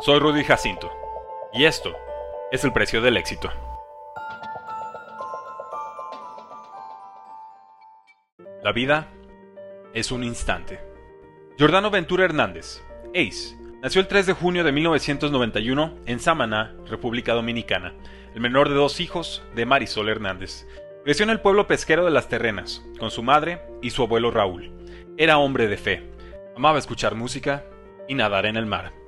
Soy Rudy Jacinto, y esto es el precio del éxito. La vida es un instante. Jordano Ventura Hernández, Ace, nació el 3 de junio de 1991 en Samaná, República Dominicana, el menor de dos hijos de Marisol Hernández. Creció en el pueblo pesquero de Las Terrenas, con su madre y su abuelo Raúl. Era hombre de fe, amaba escuchar música y nadar en el mar.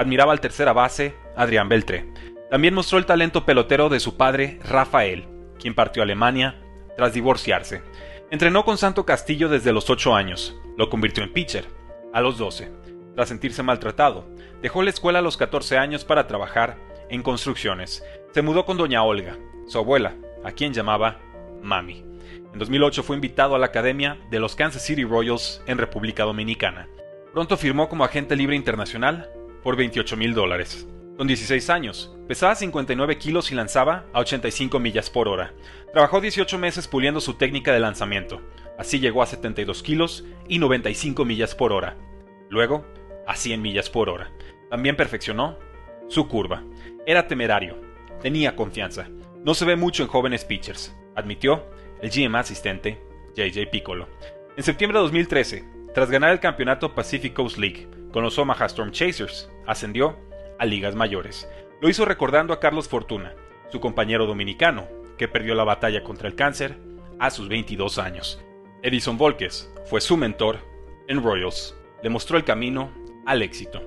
Admiraba al tercera base, Adrián Beltré. También mostró el talento pelotero de su padre, Rafael, quien partió a Alemania tras divorciarse. Entrenó con Santo Castillo desde los 8 años. Lo convirtió en pitcher a los 12. Tras sentirse maltratado, dejó la escuela a los 14 años para trabajar en construcciones. Se mudó con doña Olga, su abuela, a quien llamaba Mami. En 2008 fue invitado a la Academia de los Kansas City Royals en República Dominicana. Pronto firmó como agente libre internacional por 28 mil dólares. Con 16 años, pesaba 59 kilos y lanzaba a 85 millas por hora. Trabajó 18 meses puliendo su técnica de lanzamiento. Así llegó a 72 kilos y 95 millas por hora. Luego, a 100 millas por hora. También perfeccionó su curva. Era temerario. Tenía confianza. No se ve mucho en jóvenes pitchers, admitió el GM asistente JJ Piccolo. En septiembre de 2013, tras ganar el campeonato Pacific Coast League, con los Omaha Storm Chasers, ascendió a ligas mayores. Lo hizo recordando a Carlos Fortuna, su compañero dominicano, que perdió la batalla contra el cáncer a sus 22 años. Edison Volquez fue su mentor en Royals. Le mostró el camino al éxito.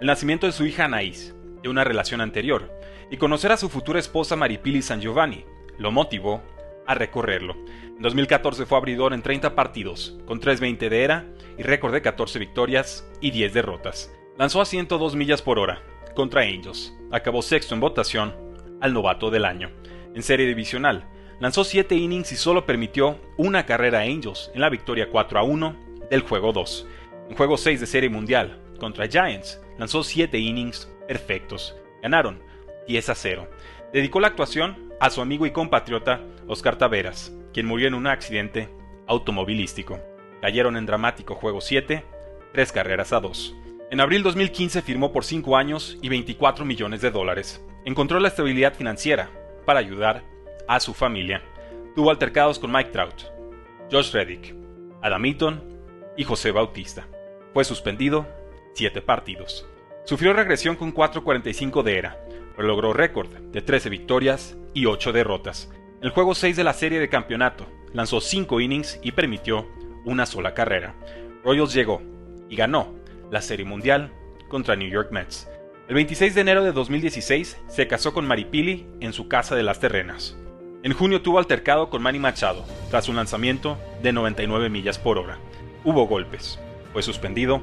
El nacimiento de su hija Anaís, de una relación anterior, y conocer a su futura esposa Maripili San Giovanni, lo motivó a recorrerlo. En 2014 fue abridor en 30 partidos, con 3.20 de era y récord de 14 victorias y 10 derrotas. Lanzó a 102 millas por hora contra Angels. Acabó sexto en votación al novato del año. En serie divisional, lanzó 7 innings y solo permitió una carrera a Angels en la victoria 4 a 1 del juego 2. En juego 6 de serie mundial contra Giants, lanzó 7 innings perfectos. Ganaron 10 a 0. Dedicó la actuación a su amigo y compatriota Oscar Taveras, quien murió en un accidente automovilístico. Cayeron en dramático juego 7, 3 carreras a 2. En abril 2015 firmó por 5 años y 24 millones de dólares. Encontró la estabilidad financiera para ayudar a su familia. Tuvo altercados con Mike Trout, Josh Reddick, Adam Eaton y José Bautista. Fue suspendido 7 partidos. Sufrió regresión con 4.45 de era, logró récord de 13 victorias y 8 derrotas. El juego 6 de la serie de campeonato, lanzó 5 innings y permitió una sola carrera. Royals llegó y ganó la Serie Mundial contra New York Mets. El 26 de enero de 2016 se casó con Maripili en su casa de las terrenas. En junio tuvo altercado con Manny Machado tras un lanzamiento de 99 millas por hora. Hubo golpes. Fue suspendido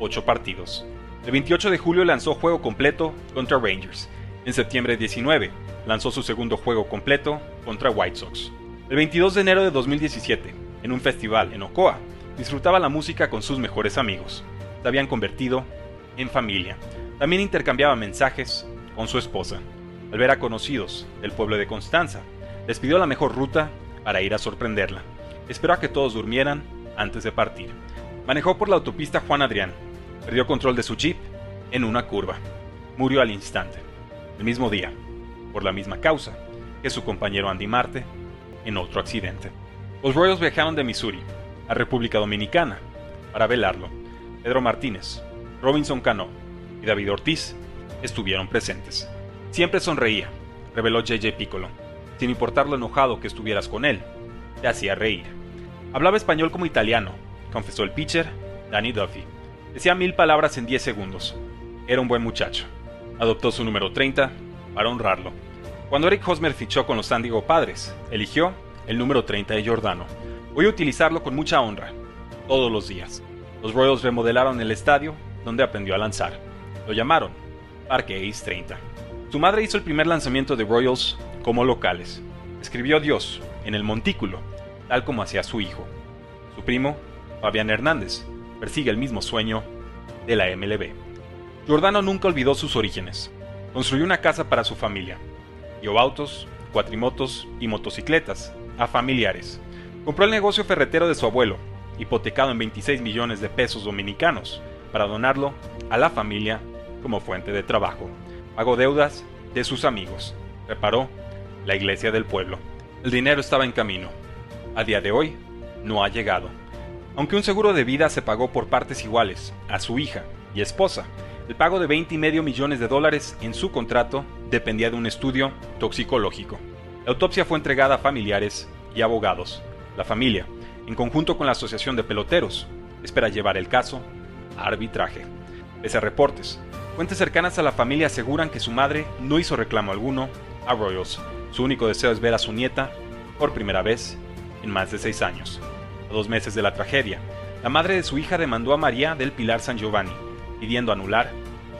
8 partidos. El 28 de julio lanzó juego completo contra Rangers. En septiembre 19 lanzó su segundo juego completo contra White Sox. El 22 de enero de 2017, en un festival en Ocoa, disfrutaba la música con sus mejores amigos. Se habían convertido en familia. También intercambiaba mensajes con su esposa. Al ver a conocidos del pueblo de Constanza, les pidió la mejor ruta para ir a sorprenderla. Esperó a que todos durmieran antes de partir. Manejó por la autopista Juan Adrián. Perdió control de su jeep en una curva. Murió al instante. El mismo día, por la misma causa que su compañero Andy Marte en otro accidente. Los Royals viajaron de Missouri a República Dominicana para velarlo. Pedro Martínez, Robinson Cano y David Ortiz estuvieron presentes. Siempre sonreía, reveló JJ Piccolo. Sin importar lo enojado que estuvieras con él, te hacía reír. Hablaba español como italiano, confesó el pitcher Danny Duffy. Decía mil palabras en 10 segundos. Era un buen muchacho. Adoptó su número 30 para honrarlo. Cuando Eric Hosmer fichó con los San Padres, eligió el número 30 de Jordano. Voy a utilizarlo con mucha honra, todos los días. Los Royals remodelaron el estadio donde aprendió a lanzar. Lo llamaron Parque Ace 30. Su madre hizo el primer lanzamiento de Royals como locales. Escribió Dios en el montículo, tal como hacía su hijo. Su primo, Fabián Hernández, persigue el mismo sueño de la MLB. Jordano nunca olvidó sus orígenes. Construyó una casa para su familia, dio autos, cuatrimotos y motocicletas a familiares. Compró el negocio ferretero de su abuelo, hipotecado en 26 millones de pesos dominicanos, para donarlo a la familia como fuente de trabajo. Pagó deudas de sus amigos. Reparó la iglesia del pueblo. El dinero estaba en camino. A día de hoy, no ha llegado. Aunque un seguro de vida se pagó por partes iguales a su hija y esposa, el pago de 20 y medio millones de dólares en su contrato dependía de un estudio toxicológico. La autopsia fue entregada a familiares y abogados. La familia, en conjunto con la Asociación de Peloteros, espera llevar el caso a arbitraje. Pese a reportes, fuentes cercanas a la familia aseguran que su madre no hizo reclamo alguno a Royals. Su único deseo es ver a su nieta por primera vez en más de seis años. A dos meses de la tragedia, la madre de su hija demandó a María del Pilar San Giovanni, pidiendo anular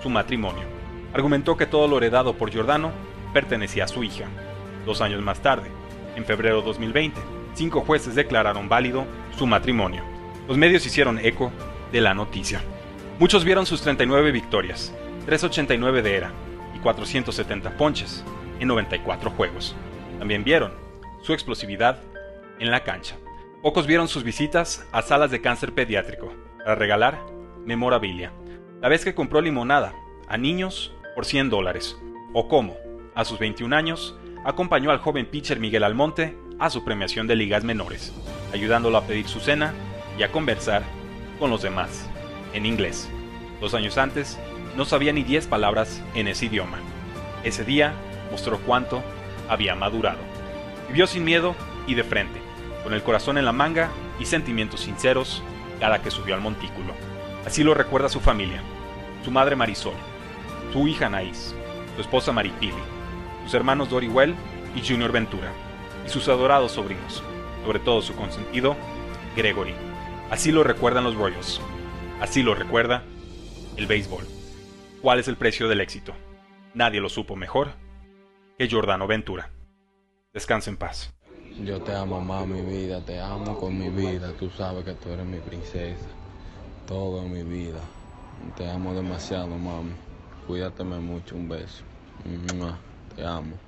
su matrimonio. Argumentó que todo lo heredado por Giordano pertenecía a su hija. Dos años más tarde, en febrero de 2020, cinco jueces declararon válido su matrimonio. Los medios hicieron eco de la noticia. Muchos vieron sus 39 victorias, 389 de era y 470 ponches en 94 juegos. También vieron su explosividad en la cancha. Pocos vieron sus visitas a salas de cáncer pediátrico para regalar memorabilia. La vez que compró limonada a niños por 100 dólares. O cómo, a sus 21 años, acompañó al joven pitcher Miguel Almonte a su premiación de ligas menores, ayudándolo a pedir su cena y a conversar con los demás, en inglés. Dos años antes, no sabía ni 10 palabras en ese idioma. Ese día mostró cuánto había madurado. Vivió sin miedo y de frente, con el corazón en la manga y sentimientos sinceros cada que subió al montículo. Así lo recuerda su familia, su madre Marisol, su hija Anaís, su esposa Maripili, sus hermanos Doriwell y Junior Ventura, y sus adorados sobrinos, sobre todo su consentido, Gregory. Así lo recuerdan los Royals. Así lo recuerda el béisbol. ¿Cuál es el precio del éxito? Nadie lo supo mejor que Jordano Ventura. Descansa en paz. Yo te amo más, mi vida, te amo con mi vida. Tú sabes que tú eres mi princesa. Todo mi vida. Te amo demasiado, mami. Cuídateme mucho, un beso. Te amo.